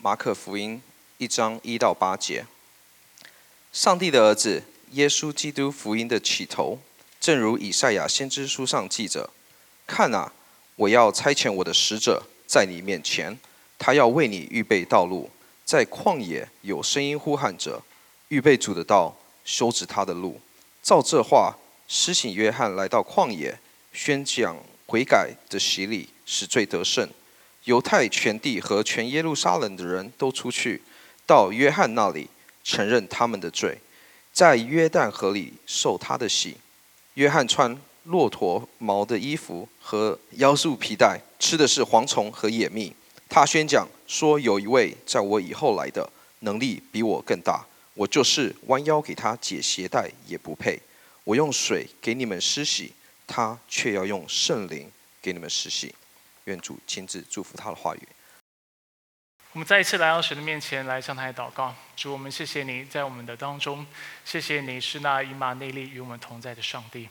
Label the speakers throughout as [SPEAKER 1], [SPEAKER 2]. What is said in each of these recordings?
[SPEAKER 1] 马可福音一章一到八节。上帝的儿子耶稣基督福音的起头，正如以赛亚先知书上记着：“看啊，我要差遣我的使者在你面前，他要为你预备道路。在旷野有声音呼喊着，预备主的道，修直他的路。”照这话，施洗约翰来到旷野，宣讲悔改的洗礼，使罪得胜。犹太全地和全耶路撒冷的人都出去，到约翰那里，承认他们的罪，在约旦河里受他的洗。约翰穿骆驼毛的衣服和腰束皮带，吃的是蝗虫和野蜜。他宣讲说：“有一位在我以后来的，能力比我更大。我就是弯腰给他解鞋带也不配。我用水给你们施洗，他却要用圣灵给你们施洗。”愿主亲自祝福他的话语。
[SPEAKER 2] 我们再一次来到神的面前来向他祷告。主，我们谢谢你在我们的当中，谢谢你是那以马内利与我们同在的上帝。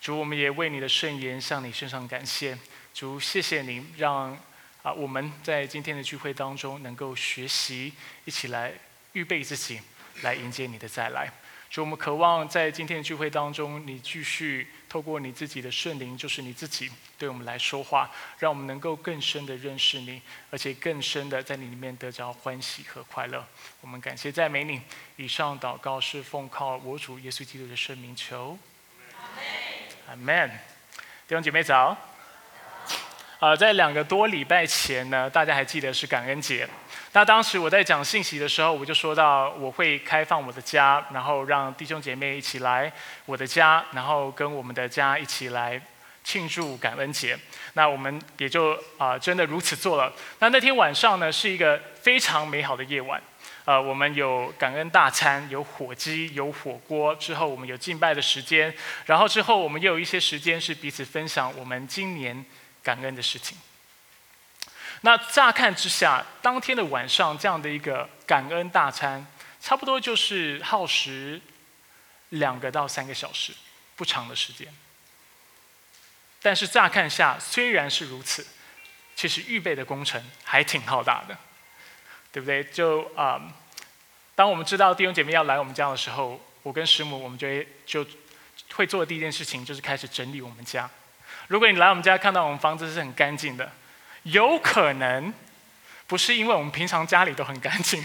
[SPEAKER 2] 主，我们也为你的圣言向你身上感谢。主，谢谢你让啊我们在今天的聚会当中能够学习，一起来预备自己，来迎接你的再来。主，我们渴望在今天的聚会当中，你继续透过你自己的圣灵，就是你自己对我们来说话，让我们能够更深的认识你，而且更深的在你里面得着欢喜和快乐。我们感谢赞美你。以上祷告是奉靠我主耶稣基督的圣名求。阿门。弟兄姐妹早。呃，在两个多礼拜前呢，大家还记得是感恩节。那当时我在讲信息的时候，我就说到我会开放我的家，然后让弟兄姐妹一起来我的家，然后跟我们的家一起来庆祝感恩节。那我们也就啊真的如此做了。那那天晚上呢，是一个非常美好的夜晚。呃，我们有感恩大餐，有火鸡，有火锅。之后我们有敬拜的时间，然后之后我们又有一些时间是彼此分享我们今年感恩的事情。那乍看之下，当天的晚上这样的一个感恩大餐，差不多就是耗时两个到三个小时，不长的时间。但是乍看下虽然是如此，其实预备的工程还挺浩大的，对不对？就啊，当我们知道弟兄姐妹要来我们家的时候，我跟师母我们就会就会做的第一件事情就是开始整理我们家。如果你来我们家看到我们房子是很干净的。有可能不是因为我们平常家里都很干净，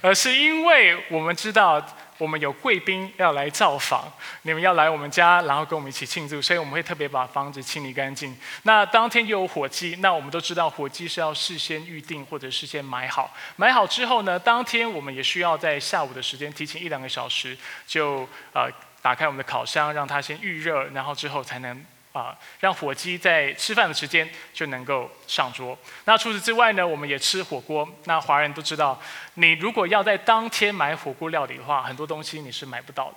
[SPEAKER 2] 而是因为我们知道我们有贵宾要来造访，你们要来我们家，然后跟我们一起庆祝，所以我们会特别把房子清理干净。那当天又有火鸡，那我们都知道火鸡是要事先预定或者事先买好，买好之后呢，当天我们也需要在下午的时间提前一两个小时就呃打开我们的烤箱，让它先预热，然后之后才能。啊，让火鸡在吃饭的时间就能够上桌。那除此之外呢，我们也吃火锅。那华人都知道，你如果要在当天买火锅料理的话，很多东西你是买不到的。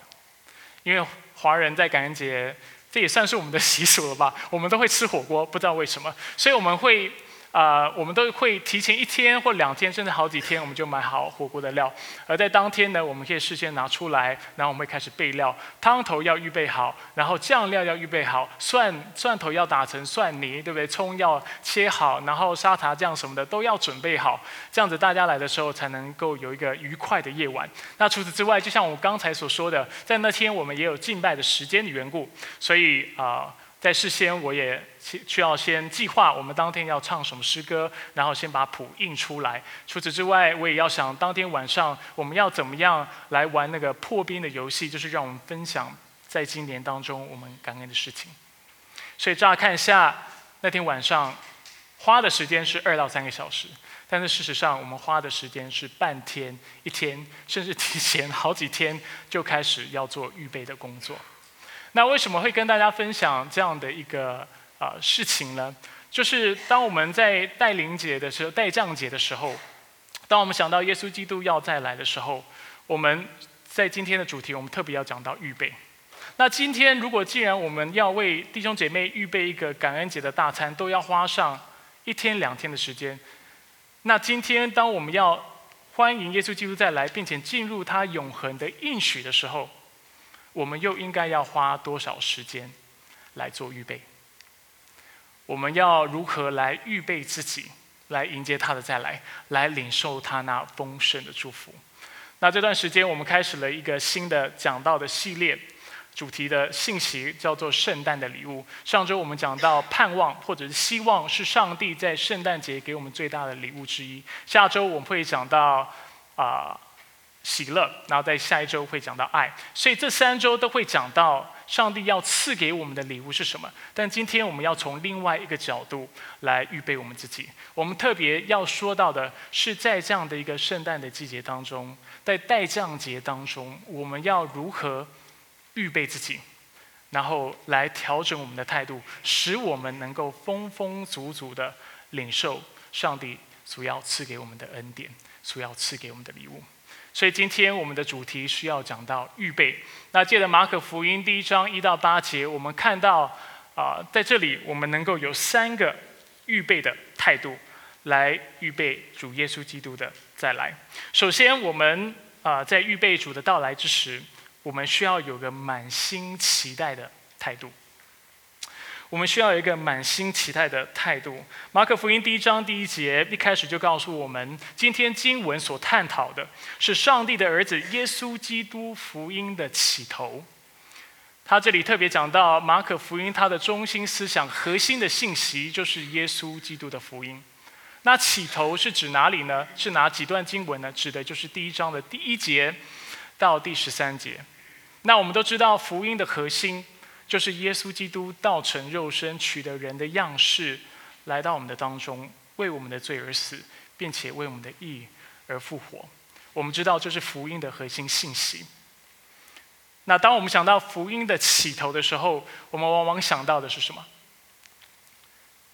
[SPEAKER 2] 因为华人在感恩节，这也算是我们的习俗了吧？我们都会吃火锅，不知道为什么，所以我们会。啊，我们都会提前一天或两天，甚至好几天，我们就买好火锅的料。而在当天呢，我们可以事先拿出来，然后我们会开始备料。汤头要预备好，然后酱料要预备好，蒜蒜头要打成蒜泥，对不对？葱要切好，然后沙茶酱什么的都要准备好。这样子大家来的时候才能够有一个愉快的夜晚。那除此之外，就像我刚才所说的，在那天我们也有敬拜的时间的缘故，所以啊。在事先，我也需要先计划我们当天要唱什么诗歌，然后先把谱印出来。除此之外，我也要想当天晚上我们要怎么样来玩那个破冰的游戏，就是让我们分享在今年当中我们感恩的事情。所以乍看一下，那天晚上花的时间是二到三个小时，但是事实上我们花的时间是半天、一天，甚至提前好几天就开始要做预备的工作。那为什么会跟大家分享这样的一个啊事情呢？就是当我们在带灵节的时候、带降节的时候，当我们想到耶稣基督要再来的时候，我们在今天的主题，我们特别要讲到预备。那今天如果既然我们要为弟兄姐妹预备一个感恩节的大餐，都要花上一天两天的时间，那今天当我们要欢迎耶稣基督再来，并且进入他永恒的应许的时候，我们又应该要花多少时间来做预备？我们要如何来预备自己，来迎接他的再来，来领受他那丰盛的祝福。那这段时间，我们开始了一个新的讲道的系列，主题的信息叫做“圣诞的礼物”。上周我们讲到盼望或者是希望是上帝在圣诞节给我们最大的礼物之一。下周我们会讲到啊喜乐，然后在下一周会讲到爱。所以这三周都会讲到。上帝要赐给我们的礼物是什么？但今天我们要从另外一个角度来预备我们自己。我们特别要说到的是，在这样的一个圣诞的季节当中，在待降节当中，我们要如何预备自己，然后来调整我们的态度，使我们能够丰丰足足的领受上帝所要赐给我们的恩典，所要赐给我们的礼物。所以今天我们的主题需要讲到预备。那借着马可福音第一章一到八节，我们看到啊，在这里我们能够有三个预备的态度，来预备主耶稣基督的再来。首先，我们啊在预备主的到来之时，我们需要有个满心期待的态度。我们需要有一个满心期待的态度。马可福音第一章第一节一开始就告诉我们，今天经文所探讨的是上帝的儿子耶稣基督福音的起头。他这里特别讲到马可福音，它的中心思想、核心的信息就是耶稣基督的福音。那起头是指哪里呢？是哪几段经文呢？指的就是第一章的第一节到第十三节。那我们都知道福音的核心。就是耶稣基督道成肉身，取得人的样式，来到我们的当中，为我们的罪而死，并且为我们的义而复活。我们知道这是福音的核心信息。那当我们想到福音的起头的时候，我们往往想到的是什么？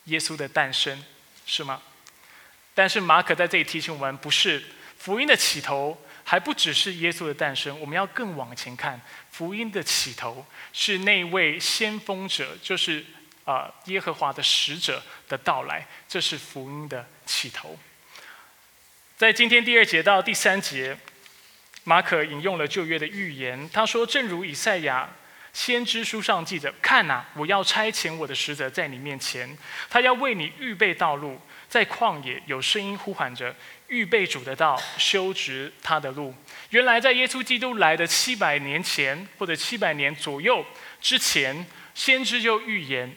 [SPEAKER 2] 耶稣的诞生，是吗？但是马可在这里提醒我们，不是福音的起头。还不只是耶稣的诞生，我们要更往前看。福音的起头是那位先锋者，就是啊耶和华的使者的到来，这是福音的起头。在今天第二节到第三节，马可引用了旧约的预言，他说：“正如以赛亚先知书上记着，看呐，我要差遣我的使者在你面前，他要为你预备道路。”在旷野有声音呼喊着，预备主的道，修直他的路。原来在耶稣基督来的七百年前，或者七百年左右之前，先知就预言，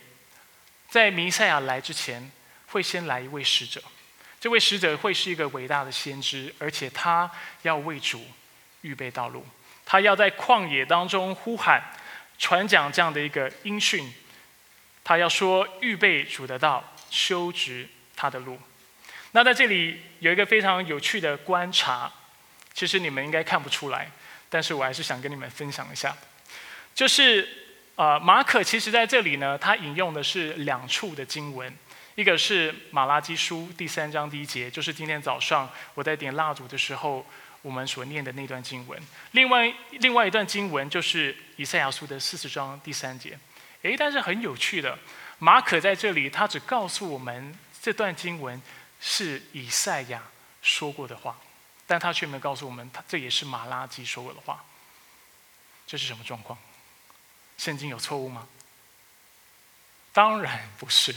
[SPEAKER 2] 在弥赛亚来之前，会先来一位使者。这位使者会是一个伟大的先知，而且他要为主预备道路。他要在旷野当中呼喊、传讲这样的一个音讯。他要说：预备主的道，修直。他的路，那在这里有一个非常有趣的观察，其实你们应该看不出来，但是我还是想跟你们分享一下，就是呃马可其实在这里呢，他引用的是两处的经文，一个是马拉基书第三章第一节，就是今天早上我在点蜡烛的时候我们所念的那段经文，另外另外一段经文就是以赛亚书的四十章第三节，诶，但是很有趣的，马可在这里他只告诉我们。这段经文是以赛亚说过的话，但他却没有告诉我们，他这也是马拉基说过的话。这是什么状况？圣经有错误吗？当然不是。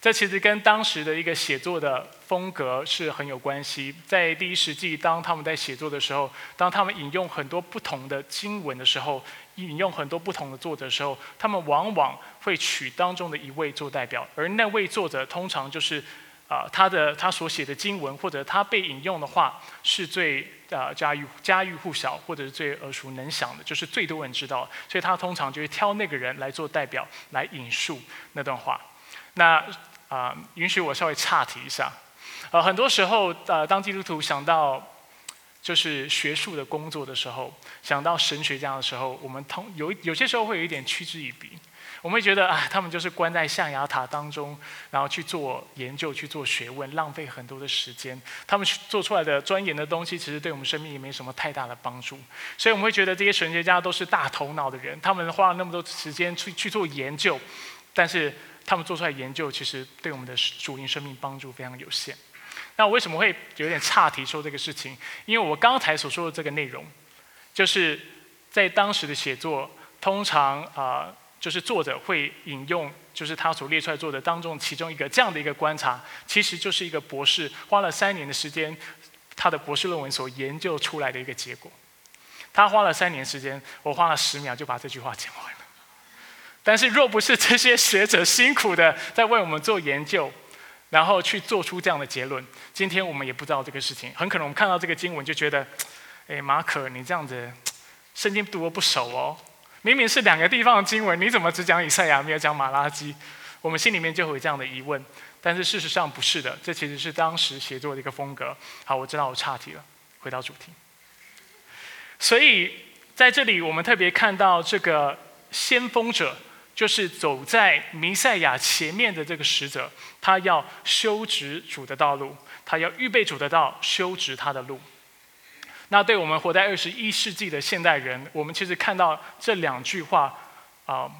[SPEAKER 2] 这其实跟当时的一个写作的风格是很有关系。在第一世纪，当他们在写作的时候，当他们引用很多不同的经文的时候。引用很多不同的作者的时候，他们往往会取当中的一位做代表，而那位作者通常就是啊，他的他所写的经文或者他被引用的话是最啊家喻家喻户晓或者是最耳熟能详的，就是最多人知道，所以他通常就会挑那个人来做代表来引述那段话。那啊，允许我稍微岔题一下，呃，很多时候呃，当基督徒想到。就是学术的工作的时候，想到神学家的时候，我们通有有些时候会有一点嗤之以鼻。我们会觉得啊，他们就是关在象牙塔当中，然后去做研究、去做学问，浪费很多的时间。他们做出来的钻研的东西，其实对我们生命也没什么太大的帮助。所以我们会觉得这些神学家都是大头脑的人，他们花了那么多时间去去做研究，但是他们做出来研究，其实对我们的主灵生命帮助非常有限。那我为什么会有点岔题说这个事情？因为我刚才所说的这个内容，就是在当时的写作，通常啊，就是作者会引用，就是他所列出来做的当中其中一个这样的一个观察，其实就是一个博士花了三年的时间，他的博士论文所研究出来的一个结果。他花了三年时间，我花了十秒就把这句话讲完了。但是若不是这些学者辛苦的在为我们做研究，然后去做出这样的结论，今天我们也不知道这个事情。很可能我们看到这个经文就觉得，哎，马可你这样子，圣经读的不熟哦。明明是两个地方的经文，你怎么只讲以赛亚，没有讲马拉基？我们心里面就会有这样的疑问。但是事实上不是的，这其实是当时写作的一个风格。好，我知道我岔题了，回到主题。所以在这里，我们特别看到这个先锋者，就是走在弥赛亚前面的这个使者，他要修直主的道路，他要预备主的道，修直他的路。那对我们活在二十一世纪的现代人，我们其实看到这两句话，啊，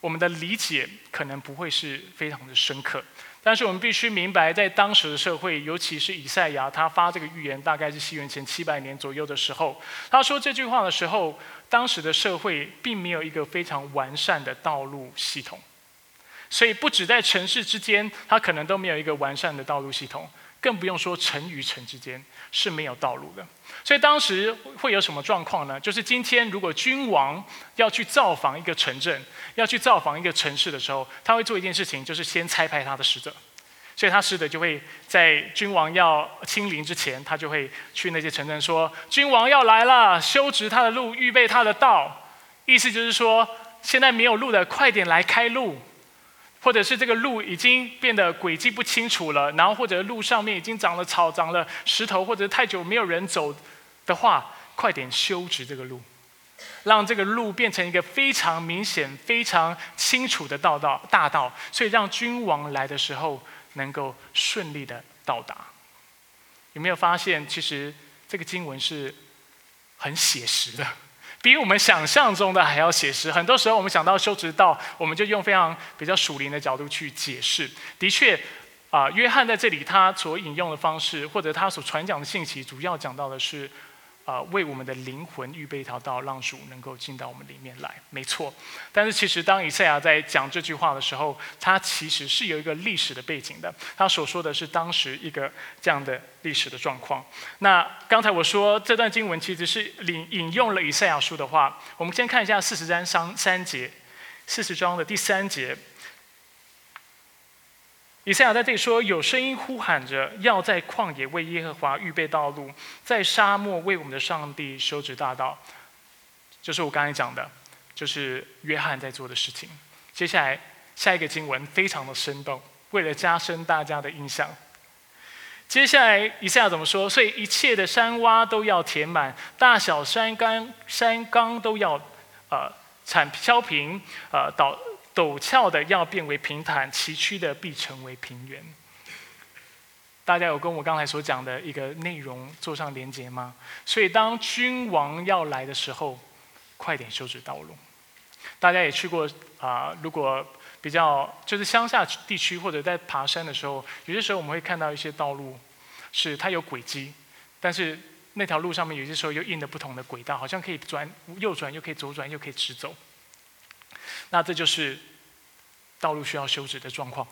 [SPEAKER 2] 我们的理解可能不会是非常的深刻。但是我们必须明白，在当时的社会，尤其是以赛亚他发这个预言，大概是西元前七百年左右的时候，他说这句话的时候，当时的社会并没有一个非常完善的道路系统，所以不止在城市之间，它可能都没有一个完善的道路系统。更不用说城与城之间是没有道路的，所以当时会有什么状况呢？就是今天如果君王要去造访一个城镇，要去造访一个城市的时候，他会做一件事情，就是先差派他的使者。所以他使者就会在君王要亲临之前，他就会去那些城镇说：“君王要来了，修直他的路，预备他的道。”意思就是说，现在没有路的，快点来开路。或者是这个路已经变得轨迹不清楚了，然后或者路上面已经长了草、长了石头，或者太久没有人走的话，快点修直这个路，让这个路变成一个非常明显、非常清楚的道道大道，所以让君王来的时候能够顺利的到达。有没有发现，其实这个经文是很写实的？比我们想象中的还要写实。很多时候，我们想到修直道，我们就用非常比较属灵的角度去解释。的确，啊，约翰在这里他所引用的方式，或者他所传讲的信息，主要讲到的是。啊，为我们的灵魂预备一条道，让主能够进到我们里面来，没错。但是其实当以赛亚在讲这句话的时候，他其实是有一个历史的背景的。他所说的是当时一个这样的历史的状况。那刚才我说这段经文其实是引引用了以赛亚书的话。我们先看一下四十三章三节，四十章的第三节。以赛亚在这里说：“有声音呼喊着，要在旷野为耶和华预备道路，在沙漠为我们的上帝修直大道。”就是我刚才讲的，就是约翰在做的事情。接下来下一个经文非常的生动，为了加深大家的印象。接下来以赛亚怎么说？所以一切的山洼都要填满，大小山冈山冈都要呃铲削平，呃倒。陡峭的要变为平坦，崎岖的必成为平原。大家有跟我刚才所讲的一个内容做上连接吗？所以当君王要来的时候，快点修直道路。大家也去过啊？如果比较就是乡下地区或者在爬山的时候，有些时候我们会看到一些道路是它有轨迹，但是那条路上面有些时候又印了不同的轨道，好像可以转右转，又可以左转，又可以直走。那这就是道路需要修直的状况。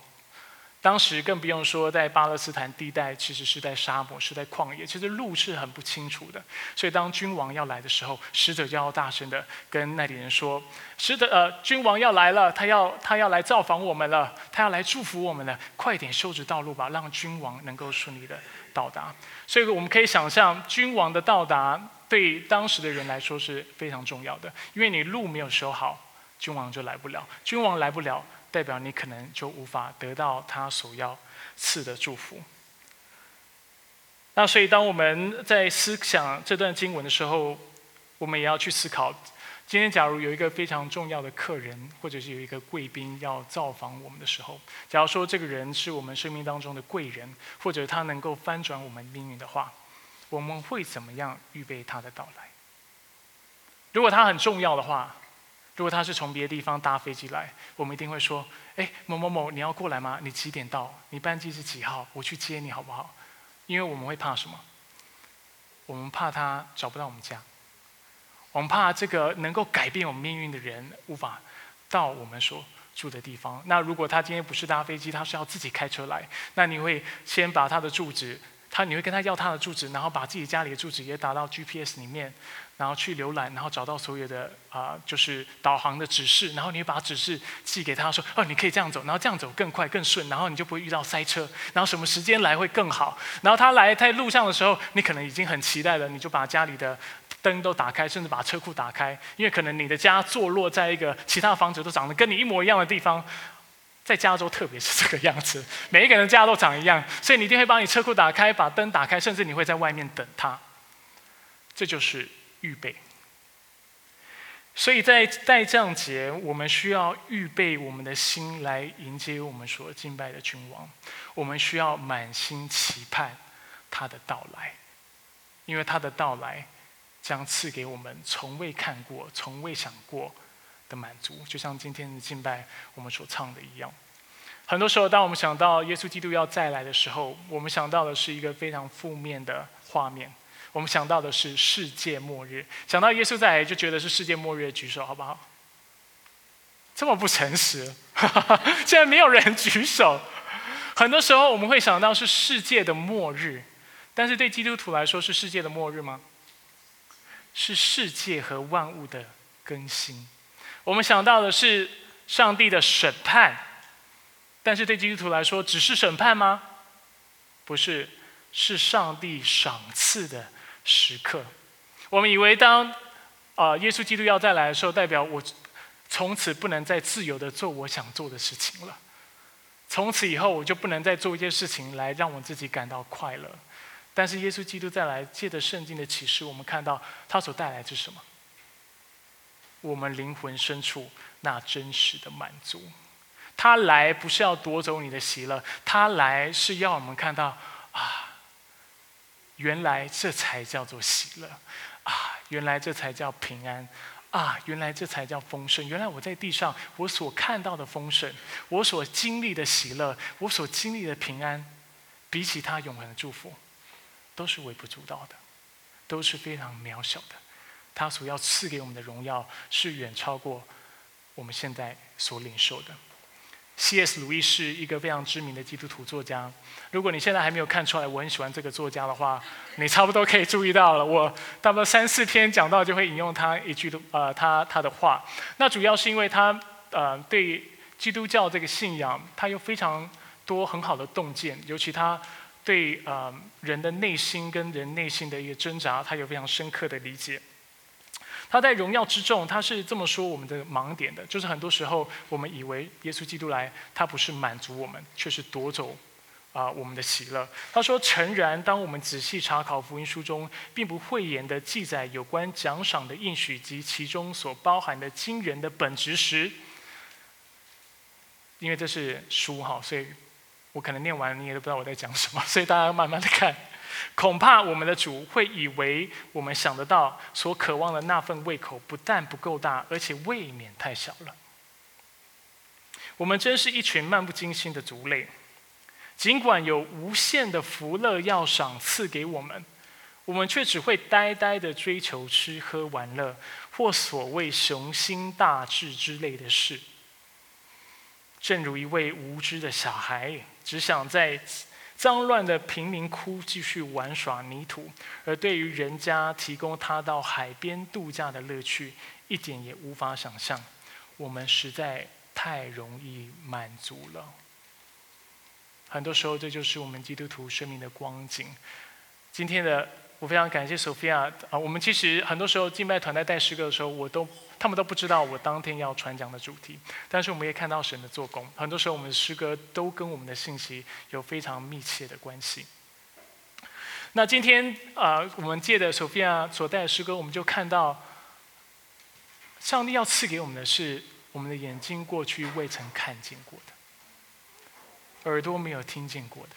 [SPEAKER 2] 当时更不用说，在巴勒斯坦地带，其实是在沙漠，是在旷野，其实路是很不清楚的。所以，当君王要来的时候，使者就要大声的跟那里人说：“使者，呃，君王要来了，他要他要来造访我们了，他要来祝福我们了，快点修直道路吧，让君王能够顺利的到达。”所以，我们可以想象，君王的到达对当时的人来说是非常重要的，因为你路没有修好。君王就来不了，君王来不了，代表你可能就无法得到他所要赐的祝福。那所以，当我们在思想这段经文的时候，我们也要去思考：今天假如有一个非常重要的客人，或者是有一个贵宾要造访我们的时候，假如说这个人是我们生命当中的贵人，或者他能够翻转我们命运的话，我们会怎么样预备他的到来？如果他很重要的话。如果他是从别的地方搭飞机来，我们一定会说：“哎，某某某，你要过来吗？你几点到？你班机是几号？我去接你好不好？”因为我们会怕什么？我们怕他找不到我们家，我们怕这个能够改变我们命运的人无法到我们所住的地方。那如果他今天不是搭飞机，他是要自己开车来，那你会先把他的住址，他你会跟他要他的住址，然后把自己家里的住址也打到 GPS 里面。然后去浏览，然后找到所有的啊，就是导航的指示，然后你把指示寄给他说，哦，你可以这样走，然后这样走更快更顺，然后你就不会遇到塞车，然后什么时间来会更好。然后他来在路上的时候，你可能已经很期待了，你就把家里的灯都打开，甚至把车库打开，因为可能你的家坐落在一个其他房子都长得跟你一模一样的地方，在加州特别是这个样子，每一个人家都长一样，所以你一定会把你车库打开，把灯打开，甚至你会在外面等他。这就是。预备，所以在在这样节，我们需要预备我们的心来迎接我们所敬拜的君王。我们需要满心期盼他的到来，因为他的到来将赐给我们从未看过、从未想过的满足。就像今天的敬拜我们所唱的一样。很多时候，当我们想到耶稣基督要再来的时候，我们想到的是一个非常负面的画面。我们想到的是世界末日，想到耶稣再来就觉得是世界末日，举手好不好？这么不诚实，现在没有人举手。很多时候我们会想到是世界的末日，但是对基督徒来说是世界的末日吗？是世界和万物的更新。我们想到的是上帝的审判，但是对基督徒来说只是审判吗？不是，是上帝赏赐的。时刻，我们以为当啊耶稣基督要再来的时候，代表我从此不能再自由的做我想做的事情了。从此以后，我就不能再做一些事情来让我自己感到快乐。但是耶稣基督再来，借着圣经的启示，我们看到他所带来的是什么？我们灵魂深处那真实的满足。他来不是要夺走你的喜乐，他来是要我们看到啊。原来这才叫做喜乐啊！原来这才叫平安啊！原来这才叫丰盛！原来我在地上，我所看到的丰盛，我所经历的喜乐，我所经历的平安，比起他永恒的祝福，都是微不足道的，都是非常渺小的。他所要赐给我们的荣耀，是远超过我们现在所领受的。C.S. 鲁伊是一个非常知名的基督徒作家。如果你现在还没有看出来我很喜欢这个作家的话，你差不多可以注意到了。我差不多三四篇讲到就会引用他一句的呃他他的话。那主要是因为他呃对基督教这个信仰，他有非常多很好的洞见，尤其他对呃人的内心跟人内心的一个挣扎，他有非常深刻的理解。他在荣耀之中，他是这么说我们的盲点的，就是很多时候我们以为耶稣基督来，他不是满足我们，却是夺走啊我们的喜乐。他说：“诚然，当我们仔细查考福音书中，并不讳言的记载有关奖赏的应许及其中所包含的惊人的本质时，因为这是书哈，所以我可能念完你也都不知道我在讲什么，所以大家慢慢的看。”恐怕我们的主会以为我们想得到、所渴望的那份胃口，不但不够大，而且未免太小了。我们真是一群漫不经心的族类，尽管有无限的福乐要赏赐给我们，我们却只会呆呆的追求吃喝玩乐，或所谓雄心大志之类的事。正如一位无知的小孩，只想在。脏乱的贫民窟继续玩耍泥土，而对于人家提供他到海边度假的乐趣，一点也无法想象。我们实在太容易满足了。很多时候，这就是我们基督徒生命的光景。今天的。我非常感谢 Sophia 啊！我们其实很多时候敬拜团在带诗歌的时候，我都他们都不知道我当天要传讲的主题，但是我们也看到神的做工。很多时候我们的诗歌都跟我们的信息有非常密切的关系。那今天啊，我们借的索菲亚所带的诗歌，我们就看到，上帝要赐给我们的是我们的眼睛过去未曾看见过的，耳朵没有听见过的，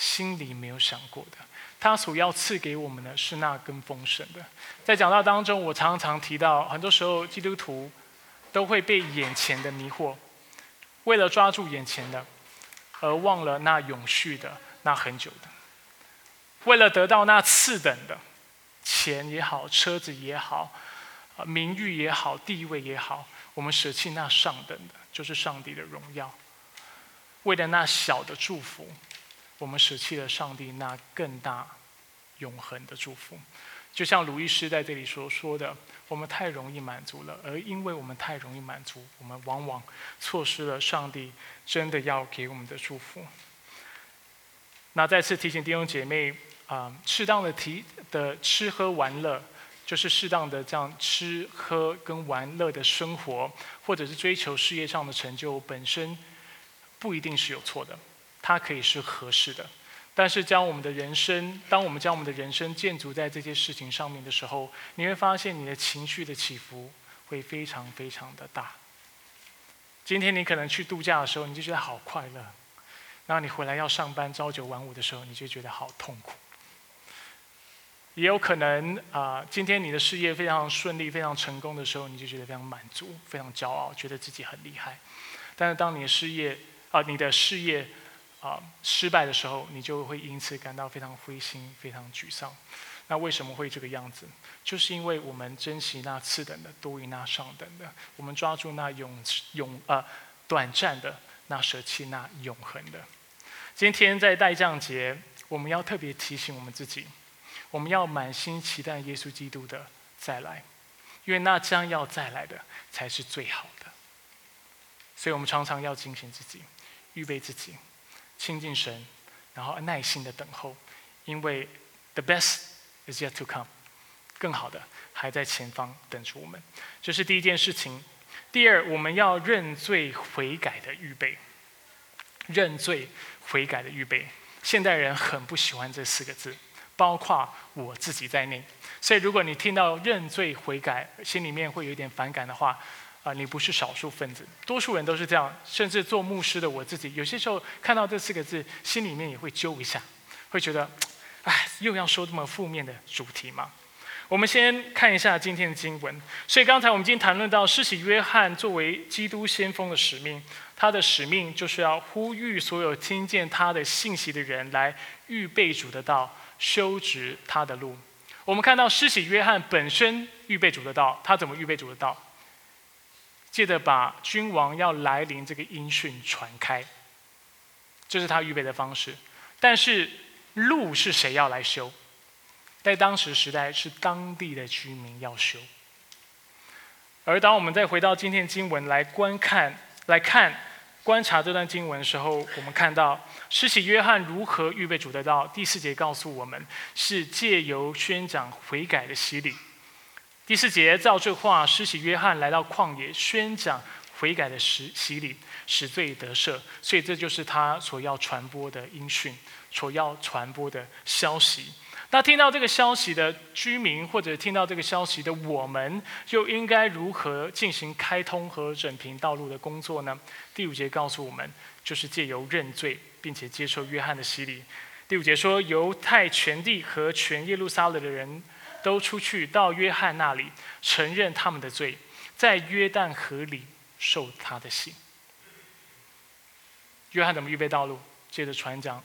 [SPEAKER 2] 心里没有想过的。他所要赐给我们的是那根丰盛的。在讲道当中，我常常提到，很多时候基督徒都会被眼前的迷惑，为了抓住眼前的，而忘了那永续的、那很久的。为了得到那次等的钱也好、车子也好、名誉也好、地位也好，我们舍弃那上等的，就是上帝的荣耀；为了那小的祝福，我们舍弃了上帝那更大、永恒的祝福。就像鲁医师在这里所说的，我们太容易满足了，而因为我们太容易满足，我们往往错失了上帝真的要给我们的祝福。那再次提醒弟兄姐妹啊，适当的提的吃喝玩乐，就是适当的这样吃喝跟玩乐的生活，或者是追求事业上的成就，本身不一定是有错的，它可以是合适的。但是，将我们的人生，当我们将我们的人生建筑在这些事情上面的时候，你会发现你的情绪的起伏会非常非常的大。今天你可能去度假的时候，你就觉得好快乐；那你回来要上班，朝九晚五的时候，你就觉得好痛苦。也有可能啊，今天你的事业非常顺利、非常成功的时候，你就觉得非常满足、非常骄傲，觉得自己很厉害。但是，当你的事业啊，你的事业。啊，失败的时候，你就会因此感到非常灰心、非常沮丧。那为什么会这个样子？就是因为我们珍惜那次等的多于那上等的，我们抓住那永永呃短暂的，那舍弃那永恒的。今天在代降节，我们要特别提醒我们自己，我们要满心期待耶稣基督的再来，因为那将要再来的才是最好的。所以我们常常要警醒自己，预备自己。亲近神，然后耐心的等候，因为 the best is yet to come，更好的还在前方等着我们。这是第一件事情。第二，我们要认罪悔改的预备。认罪悔改的预备，现代人很不喜欢这四个字，包括我自己在内。所以，如果你听到认罪悔改，心里面会有点反感的话。啊，你不是少数分子，多数人都是这样。甚至做牧师的我自己，有些时候看到这四个字，心里面也会揪一下，会觉得，哎，又要说这么负面的主题吗？我们先看一下今天的经文。所以刚才我们已经谈论到，施洗约翰作为基督先锋的使命，他的使命就是要呼吁所有听见他的信息的人来预备主的道，修直他的路。我们看到施洗约翰本身预备主的道，他怎么预备主的道？借着把君王要来临这个音讯传开，这是他预备的方式。但是路是谁要来修？在当时时代是当地的居民要修。而当我们再回到今天经文来观看、来看、观察这段经文的时候，我们看到施洗约翰如何预备主的道。第四节告诉我们，是借由宣讲悔改的洗礼。第四节照这话，施洗约翰来到旷野，宣讲悔改的洗洗礼，使罪得赦。所以这就是他所要传播的音讯，所要传播的消息。那听到这个消息的居民，或者听到这个消息的我们，又应该如何进行开通和整平道路的工作呢？第五节告诉我们，就是借由认罪，并且接受约翰的洗礼。第五节说，犹太全地和全耶路撒冷的人。都出去到约翰那里，承认他们的罪，在约旦河里受他的洗。约翰怎么预备道路？借着船长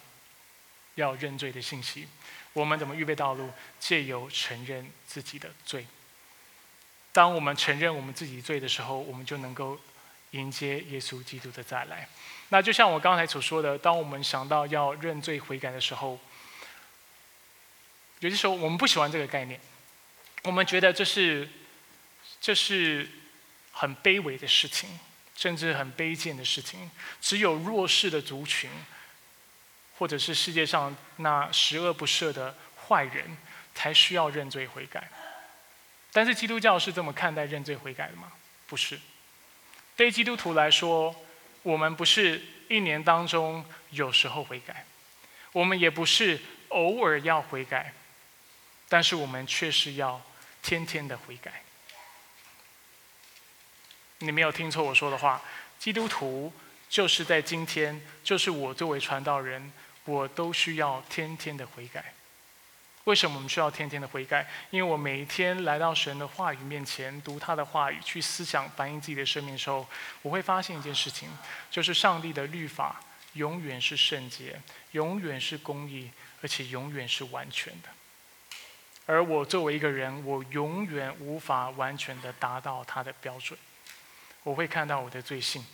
[SPEAKER 2] 要认罪的信息。我们怎么预备道路？借由承认自己的罪。当我们承认我们自己罪的时候，我们就能够迎接耶稣基督的再来。那就像我刚才所说的，当我们想到要认罪悔改的时候，有的时候我们不喜欢这个概念，我们觉得这是这是很卑微的事情，甚至很卑贱的事情。只有弱势的族群，或者是世界上那十恶不赦的坏人，才需要认罪悔改。但是基督教是这么看待认罪悔改的吗？不是。对基督徒来说，我们不是一年当中有时候悔改，我们也不是偶尔要悔改。但是我们却是要天天的悔改。你没有听错我说的话，基督徒就是在今天，就是我作为传道人，我都需要天天的悔改。为什么我们需要天天的悔改？因为我每一天来到神的话语面前，读他的话语，去思想反映自己的生命的时候，我会发现一件事情，就是上帝的律法永远是圣洁，永远是公义，而且永远是完全的。而我作为一个人，我永远无法完全的达到他的标准。我会看到我的罪性。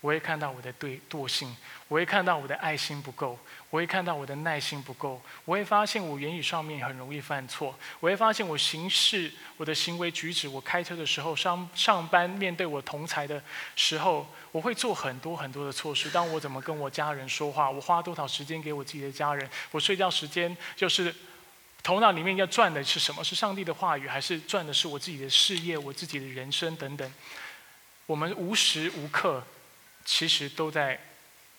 [SPEAKER 2] 我会看到我的对惰性，我会看到我的爱心不够，我会看到我的耐心不够，我会发现我言语上面很容易犯错，我会发现我行事、我的行为举止，我开车的时候、上上班面对我同才的时候，我会做很多很多的错事。当我怎么跟我家人说话，我花多少时间给我自己的家人，我睡觉时间就是头脑里面要转的是什么？是上帝的话语，还是转的是我自己的事业、我自己的人生等等？我们无时无刻。其实都在，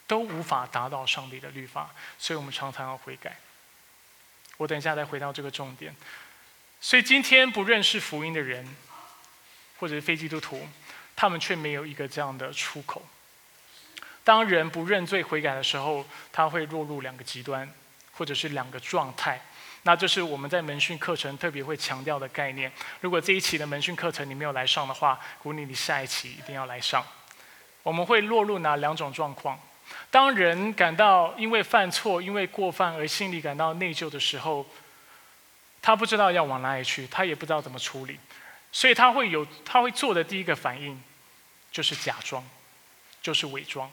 [SPEAKER 2] 都无法达到上帝的律法，所以我们常常要悔改。我等一下再回到这个重点。所以今天不认识福音的人，或者是非基督徒，他们却没有一个这样的出口。当人不认罪悔改的时候，他会落入两个极端，或者是两个状态。那这是我们在门训课程特别会强调的概念。如果这一期的门训课程你没有来上的话，鼓励你下一期一定要来上。我们会落入哪两种状况？当人感到因为犯错、因为过犯而心里感到内疚的时候，他不知道要往哪里去，他也不知道怎么处理，所以他会有他会做的第一个反应，就是假装，就是伪装，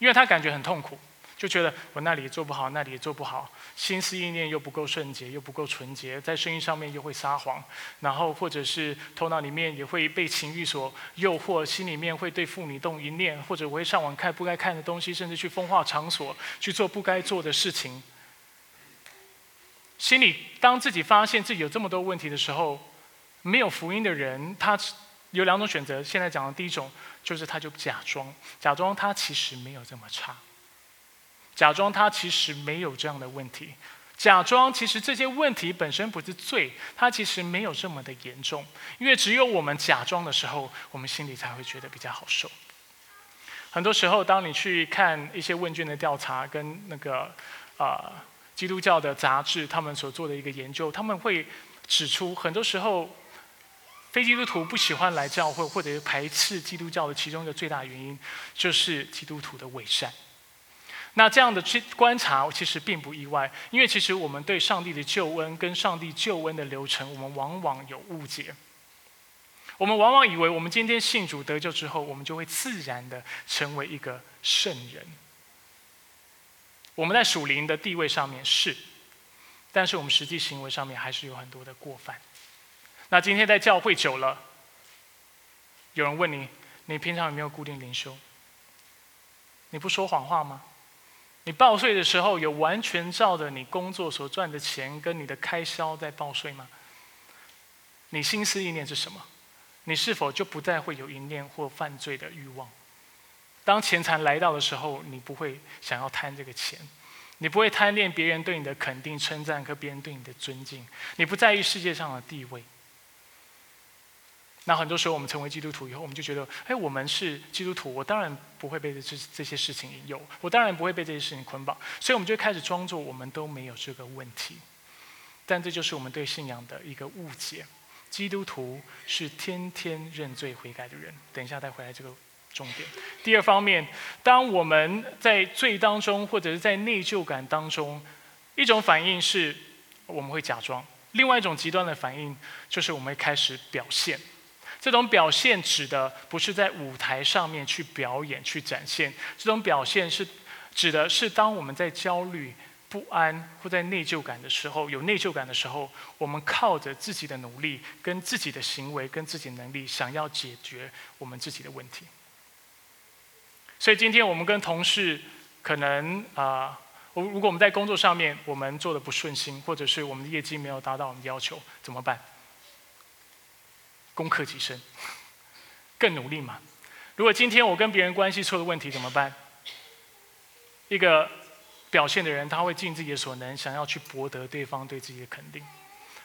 [SPEAKER 2] 因为他感觉很痛苦。就觉得我那里做不好，那里也做不好，心思意念又不够圣洁，又不够纯洁，在声音上面又会撒谎，然后或者是头脑里面也会被情欲所诱惑，心里面会对妇女动淫念，或者我会上网看不该看的东西，甚至去风化场所去做不该做的事情。心里当自己发现自己有这么多问题的时候，没有福音的人，他有两种选择。现在讲的第一种，就是他就假装，假装他其实没有这么差。假装他其实没有这样的问题，假装其实这些问题本身不是罪，他其实没有这么的严重。因为只有我们假装的时候，我们心里才会觉得比较好受。很多时候，当你去看一些问卷的调查，跟那个啊基督教的杂志他们所做的一个研究，他们会指出，很多时候非基督徒不喜欢来教会，或者是排斥基督教的其中一个最大原因，就是基督徒的伪善。那这样的去观察其实并不意外，因为其实我们对上帝的救恩跟上帝救恩的流程，我们往往有误解。我们往往以为我们今天信主得救之后，我们就会自然的成为一个圣人。我们在属灵的地位上面是，但是我们实际行为上面还是有很多的过犯。那今天在教会久了，有人问你，你平常有没有固定灵修？你不说谎话吗？你报税的时候，有完全照着你工作所赚的钱跟你的开销在报税吗？你心思意念是什么？你是否就不再会有淫念或犯罪的欲望？当钱财来到的时候，你不会想要贪这个钱，你不会贪恋别人对你的肯定称赞和别人对你的尊敬，你不在意世界上的地位。那很多时候，我们成为基督徒以后，我们就觉得，哎，我们是基督徒，我当然不会被这这些事情引诱，我当然不会被这些事情捆绑，所以我们就开始装作我们都没有这个问题。但这就是我们对信仰的一个误解。基督徒是天天认罪悔改的人。等一下再回来这个重点。第二方面，当我们在罪当中，或者是在内疚感当中，一种反应是我们会假装；另外一种极端的反应就是我们会开始表现。这种表现指的不是在舞台上面去表演、去展现，这种表现是指的是当我们在焦虑、不安或在内疚感的时候，有内疚感的时候，我们靠着自己的努力、跟自己的行为、跟自己能力，想要解决我们自己的问题。所以今天我们跟同事可能啊，我如果我们在工作上面我们做的不顺心，或者是我们的业绩没有达到我们的要求，怎么办？攻克己身，更努力嘛？如果今天我跟别人关系出了问题怎么办？一个表现的人，他会尽自己的所能，想要去博得对方对自己的肯定。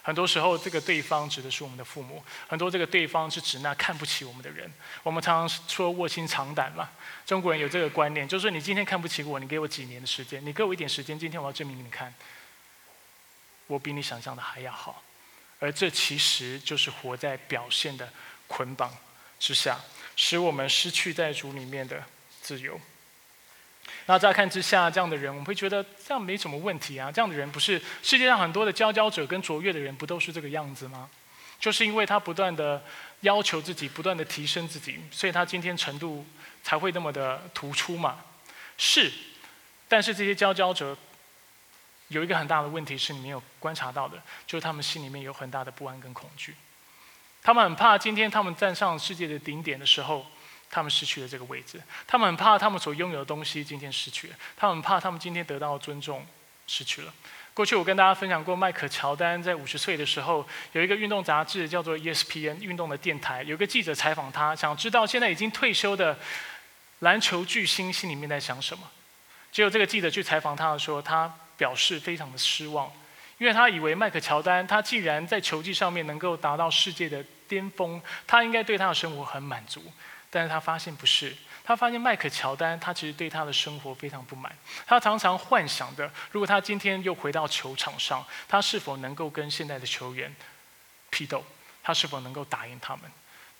[SPEAKER 2] 很多时候，这个对方指的是我们的父母；很多这个对方是指那看不起我们的人。我们常常说卧薪尝胆嘛。中国人有这个观念，就是你今天看不起我，你给我几年的时间，你给我一点时间，今天我要证明给你看，我比你想象的还要好。而这其实就是活在表现的捆绑之下，使我们失去在主里面的自由。那乍看之下，这样的人，我们会觉得这样没什么问题啊。这样的人不是世界上很多的佼佼者跟卓越的人，不都是这个样子吗？就是因为他不断的要求自己，不断的提升自己，所以他今天程度才会那么的突出嘛。是，但是这些佼佼者有一个很大的问题是你没有观察到的，就是他们心里面有很大的不安跟恐惧。他们很怕今天他们站上世界的顶点的时候，他们失去了这个位置；他们很怕他们所拥有的东西今天失去了；他们很怕他们今天得到的尊重失去了。过去我跟大家分享过，迈克乔丹在五十岁的时候，有一个运动杂志叫做 ESPN 运动的电台，有个记者采访他，想知道现在已经退休的篮球巨星心里面在想什么。结果这个记者去采访他的时候，他表示非常的失望，因为他以为迈克乔丹他既然在球技上面能够达到世界的巅峰，他应该对他的生活很满足，但是他发现不是。他发现迈克乔丹，他其实对他的生活非常不满。他常常幻想的，如果他今天又回到球场上，他是否能够跟现在的球员批斗？他是否能够打赢他们？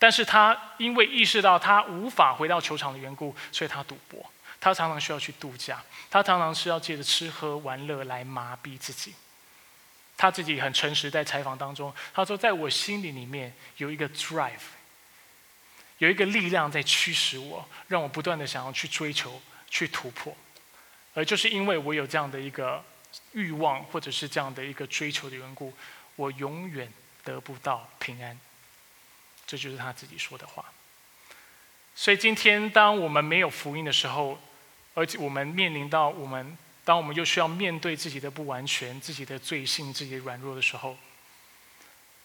[SPEAKER 2] 但是他因为意识到他无法回到球场的缘故，所以他赌博。他常常需要去度假，他常常是要借着吃喝玩乐来麻痹自己。他自己很诚实，在采访当中，他说：“在我心里里面有一个 drive。”有一个力量在驱使我，让我不断的想要去追求、去突破，而就是因为我有这样的一个欲望，或者是这样的一个追求的缘故，我永远得不到平安。这就是他自己说的话。所以今天，当我们没有福音的时候，而且我们面临到我们，当我们又需要面对自己的不完全、自己的罪性、自己的软弱的时候，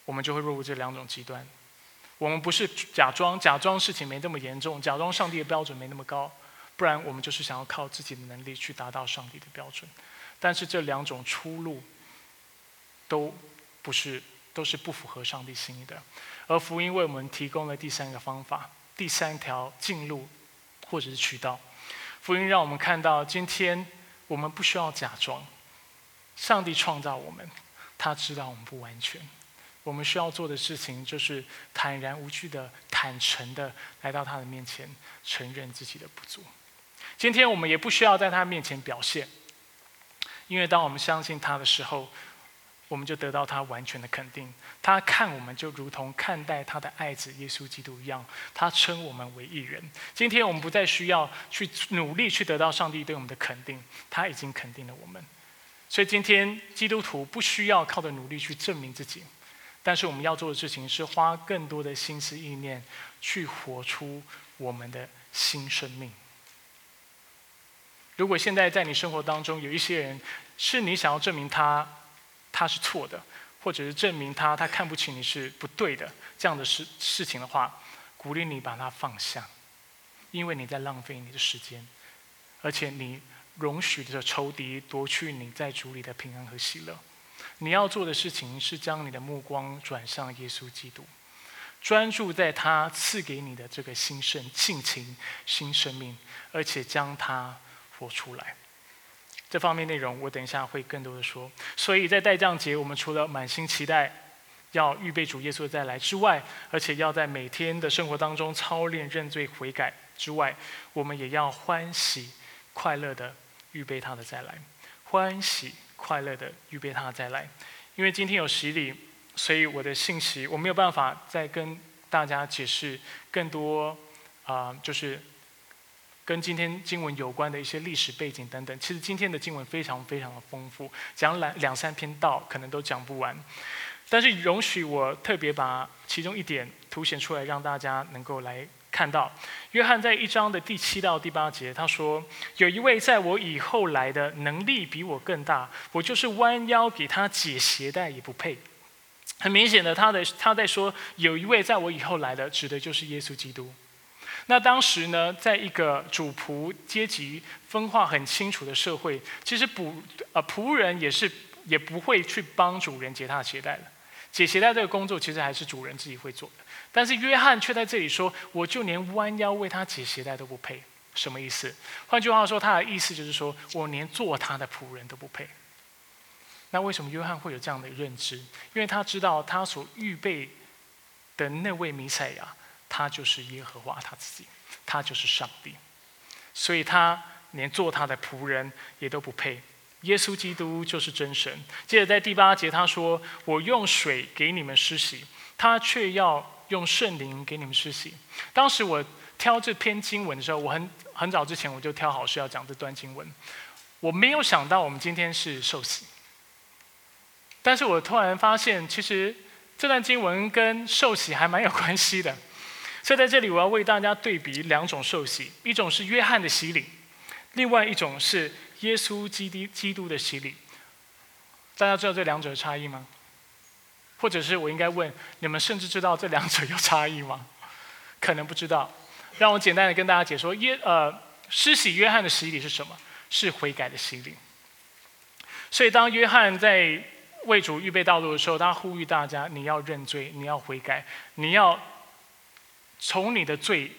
[SPEAKER 2] 我们就会落入这两种极端。我们不是假装，假装事情没那么严重，假装上帝的标准没那么高，不然我们就是想要靠自己的能力去达到上帝的标准。但是这两种出路都不是，都是不符合上帝心意的。而福音为我们提供了第三个方法，第三条进路或者是渠道。福音让我们看到，今天我们不需要假装，上帝创造我们，他知道我们不完全。我们需要做的事情，就是坦然无惧的、坦诚的来到他的面前，承认自己的不足。今天我们也不需要在他面前表现，因为当我们相信他的时候，我们就得到他完全的肯定。他看我们就如同看待他的爱子耶稣基督一样，他称我们为艺人。今天我们不再需要去努力去得到上帝对我们的肯定，他已经肯定了我们。所以今天基督徒不需要靠着努力去证明自己。但是我们要做的事情是花更多的心思意念去活出我们的新生命。如果现在在你生活当中有一些人，是你想要证明他他是错的，或者是证明他他看不起你是不对的这样的事事情的话，鼓励你把它放下，因为你在浪费你的时间，而且你容许着仇敌夺去你在主里的平安和喜乐。你要做的事情是将你的目光转向耶稣基督，专注在他赐给你的这个新生、性情、新生命，而且将它活出来。这方面内容我等一下会更多的说。所以在代降节，我们除了满心期待要预备主耶稣的再来之外，而且要在每天的生活当中操练认罪悔改之外，我们也要欢喜快乐的预备他的再来，欢喜。快乐的预备他的再来，因为今天有洗礼，所以我的信息我没有办法再跟大家解释更多啊，就是跟今天经文有关的一些历史背景等等。其实今天的经文非常非常的丰富，讲两两三篇道可能都讲不完，但是容许我特别把其中一点凸显出来，让大家能够来。看到约翰在一章的第七到第八节，他说：“有一位在我以后来的能力比我更大，我就是弯腰给他解鞋带也不配。”很明显的，他的他在说有一位在我以后来的，指的就是耶稣基督。那当时呢，在一个主仆阶级分化很清楚的社会，其实仆呃仆人也是也不会去帮主人解他的鞋带的，解鞋带这个工作其实还是主人自己会做的。但是约翰却在这里说：“我就连弯腰为他解鞋带都不配。”什么意思？换句话说，他的意思就是说我连做他的仆人都不配。那为什么约翰会有这样的认知？因为他知道他所预备的那位弥赛亚，他就是耶和华他自己，他就是上帝，所以他连做他的仆人也都不配。耶稣基督就是真神。接着在第八节他说：“我用水给你们施洗。”他却要用圣灵给你们施洗。当时我挑这篇经文的时候，我很很早之前我就挑好是要讲这段经文，我没有想到我们今天是受洗。但是我突然发现，其实这段经文跟受洗还蛮有关系的。所以在这里，我要为大家对比两种受洗：一种是约翰的洗礼，另外一种是耶稣基督基督的洗礼。大家知道这两者的差异吗？或者是我应该问你们，甚至知道这两者有差异吗？可能不知道。让我简单的跟大家解说：耶呃，施洗约翰的洗礼是什么？是悔改的洗礼。所以当约翰在为主预备道路的时候，他呼吁大家：你要认罪，你要悔改，你要从你的罪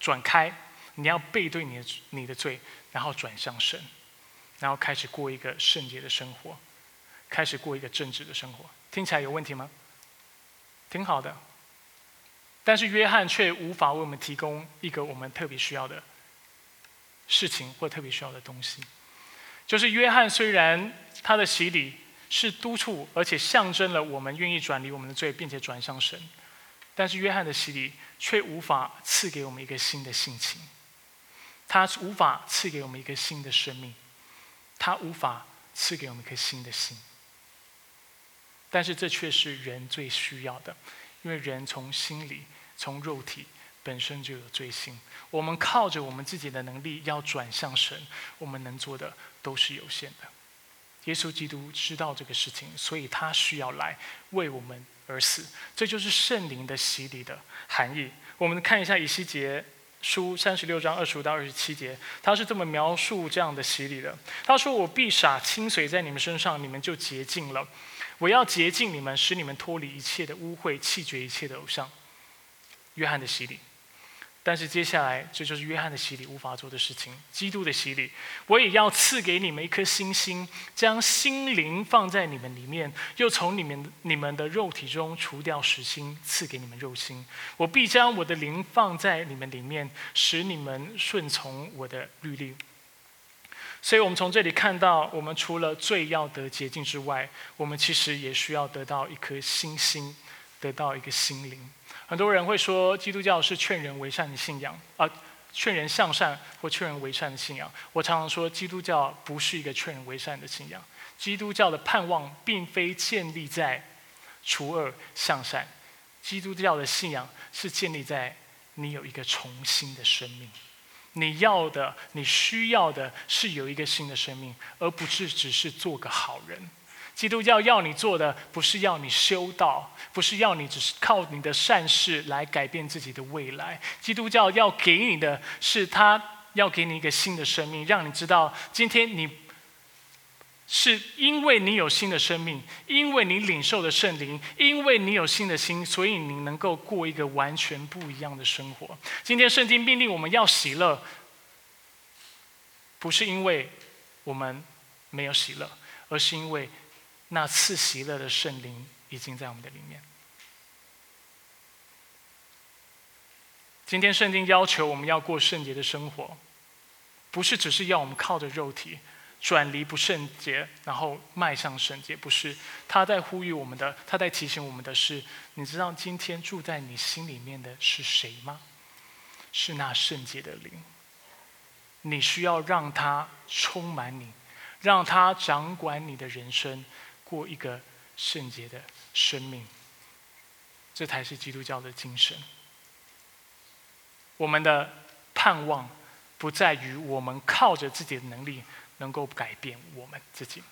[SPEAKER 2] 转开，你要背对你的你的罪，然后转向神。然后开始过一个圣洁的生活，开始过一个正直的生活，听起来有问题吗？挺好的。但是约翰却无法为我们提供一个我们特别需要的事情或特别需要的东西，就是约翰虽然他的洗礼是督促，而且象征了我们愿意转离我们的罪，并且转向神，但是约翰的洗礼却无法赐给我们一个新的性情，他无法赐给我们一个新的生命。他无法赐给我们一颗新的心，但是这却是人最需要的，因为人从心里、从肉体本身就有罪性。我们靠着我们自己的能力要转向神，我们能做的都是有限的。耶稣基督知道这个事情，所以他需要来为我们而死。这就是圣灵的洗礼的含义。我们看一下以西结。书三十六章二十五到二十七节，他是这么描述这样的洗礼的。他说：“我必洒清水在你们身上，你们就洁净了。我要洁净你们，使你们脱离一切的污秽，弃绝一切的偶像。”约翰的洗礼。但是接下来，这就是约翰的洗礼无法做的事情。基督的洗礼，我也要赐给你们一颗新心，将心灵放在你们里面，又从你们你们的肉体中除掉实心，赐给你们肉心。我必将我的灵放在你们里面，使你们顺从我的律令。所以，我们从这里看到，我们除了罪要得洁净之外，我们其实也需要得到一颗新心，得到一个心灵。很多人会说，基督教是劝人为善的信仰，啊，劝人向善或劝人为善的信仰。我常常说，基督教不是一个劝人为善的信仰。基督教的盼望并非建立在除恶向善，基督教的信仰是建立在你有一个重新的生命。你要的，你需要的是有一个新的生命，而不是只是做个好人。基督教要你做的，不是要你修道，不是要你只是靠你的善事来改变自己的未来。基督教要给你的是，他要给你一个新的生命，让你知道，今天你是因为你有新的生命，因为你领受的圣灵，因为你有新的心，所以你能够过一个完全不一样的生活。今天圣经命令我们要喜乐，不是因为我们没有喜乐，而是因为。那赐喜乐的圣灵已经在我们的里面。今天圣经要求我们要过圣洁的生活，不是只是要我们靠着肉体转离不圣洁，然后迈向圣洁，不是。他在呼吁我们的，他在提醒我们的是：你知道今天住在你心里面的是谁吗？是那圣洁的灵。你需要让他充满你，让他掌管你的人生。过一个圣洁的生命，这才是基督教的精神。我们的盼望不在于我们靠着自己的能力能够改变我们自己，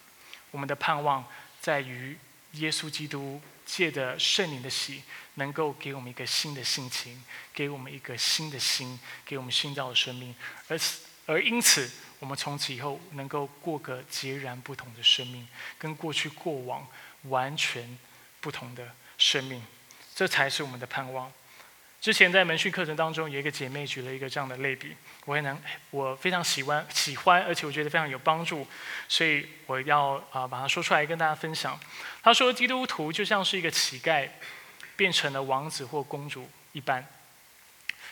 [SPEAKER 2] 我们的盼望在于耶稣基督借着圣灵的洗，能够给我们一个新的心情，给我们一个新的心，给我们新造的生命，而而因此。我们从此以后能够过个截然不同的生命，跟过去过往完全不同的生命，这才是我们的盼望。之前在门训课程当中，有一个姐妹举了一个这样的类比，我也能我非常喜欢喜欢，而且我觉得非常有帮助，所以我要啊把它说出来跟大家分享。她说，基督徒就像是一个乞丐变成了王子或公主一般。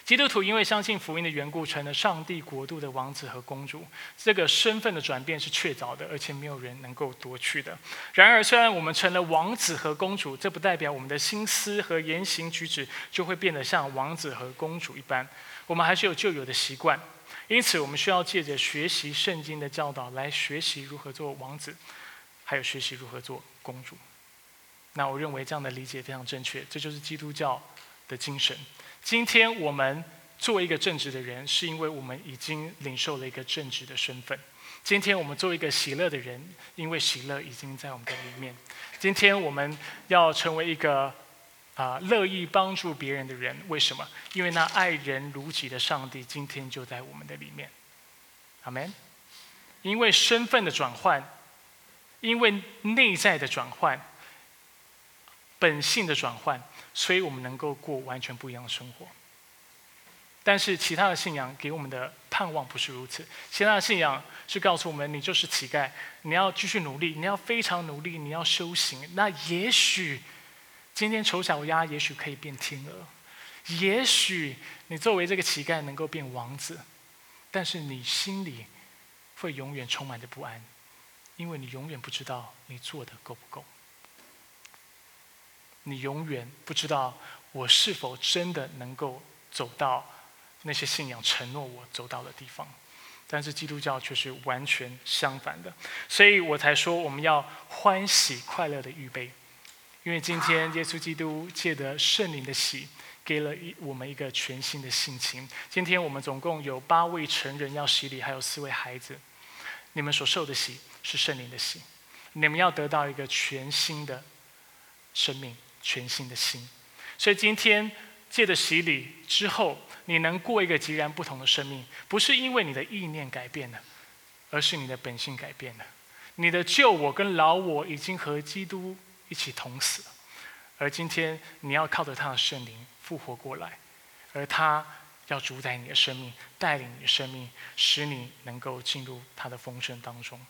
[SPEAKER 2] 基督徒因为相信福音的缘故，成了上帝国度的王子和公主。这个身份的转变是确凿的，而且没有人能够夺去的。然而，虽然我们成了王子和公主，这不代表我们的心思和言行举止就会变得像王子和公主一般。我们还是有旧有的习惯，因此我们需要借着学习圣经的教导来学习如何做王子，还有学习如何做公主。那我认为这样的理解非常正确，这就是基督教的精神。今天我们作为一个正直的人，是因为我们已经领受了一个正直的身份。今天我们做一个喜乐的人，因为喜乐已经在我们的里面。今天我们要成为一个啊乐意帮助别人的人，为什么？因为那爱人如己的上帝今天就在我们的里面。阿门。因为身份的转换，因为内在的转换，本性的转换。所以我们能够过完全不一样的生活，但是其他的信仰给我们的盼望不是如此。其他的信仰是告诉我们，你就是乞丐，你要继续努力，你要非常努力，你要修行。那也许今天丑小鸭也许可以变天鹅，也许你作为这个乞丐能够变王子，但是你心里会永远充满着不安，因为你永远不知道你做的够不够。你永远不知道我是否真的能够走到那些信仰承诺我走到的地方，但是基督教却是完全相反的，所以我才说我们要欢喜快乐的预备，因为今天耶稣基督借的圣灵的喜，给了一我们一个全新的性情。今天我们总共有八位成人要洗礼，还有四位孩子，你们所受的喜是圣灵的喜，你们要得到一个全新的生命。全新的心，所以今天借着洗礼之后，你能过一个截然不同的生命，不是因为你的意念改变了，而是你的本性改变了。你的旧我跟老我已经和基督一起同死了，而今天你要靠着他的圣灵复活过来，而他要主宰你的生命，带领你的生命，使你能够进入他的丰盛当中。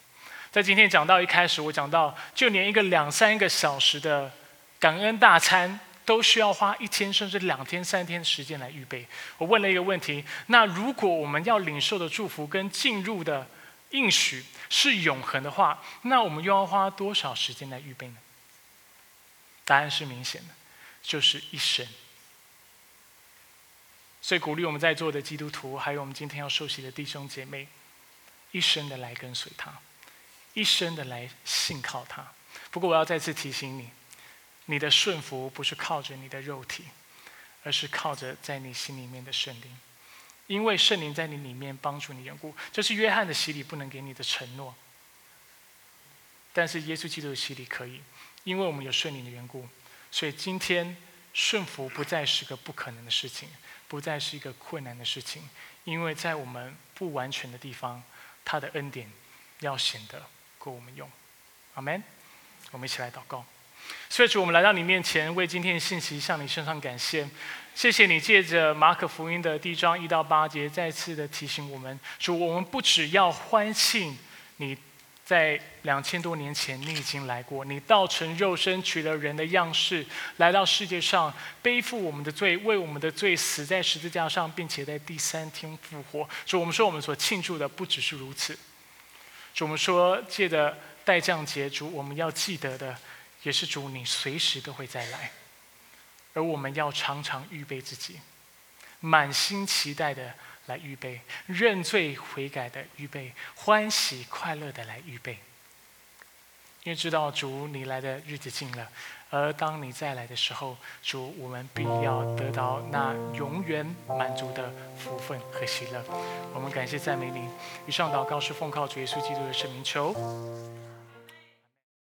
[SPEAKER 2] 在今天讲到一开始，我讲到，就连一个两三个小时的。感恩大餐都需要花一天甚至两天、三天的时间来预备。我问了一个问题：那如果我们要领受的祝福跟进入的应许是永恒的话，那我们又要花多少时间来预备呢？答案是明显的，就是一生。所以鼓励我们在座的基督徒，还有我们今天要受洗的弟兄姐妹，一生的来跟随他，一生的来信靠他。不过我要再次提醒你。你的顺服不是靠着你的肉体，而是靠着在你心里面的圣灵，因为圣灵在你里面帮助你缘故。这是约翰的洗礼不能给你的承诺，但是耶稣基督的洗礼可以，因为我们有圣灵的缘故，所以今天顺服不再是个不可能的事情，不再是一个困难的事情，因为在我们不完全的地方，他的恩典要显得够我们用。阿门。我们一起来祷告。所以主，我们来到你面前，为今天的信息向你身上感谢。谢谢你借着马可福音的第一章一到八节，再次的提醒我们：主，我们不只要欢庆你在两千多年前你已经来过，你道成肉身，取了人的样式，来到世界上，背负我们的罪，为我们的罪死在十字架上，并且在第三天复活。主，我们说我们所庆祝的不只是如此。主，我们说借着代降节，主，我们要记得的。也是主，你随时都会再来，而我们要常常预备自己，满心期待的来预备，认罪悔改的预备，欢喜快乐的来预备。因为知道主你来的日子近了，而当你再来的时候，主我们必要得到那永远满足的福分和喜乐。我们感谢赞美你，以上祷告是奉靠主耶稣基督的圣名求。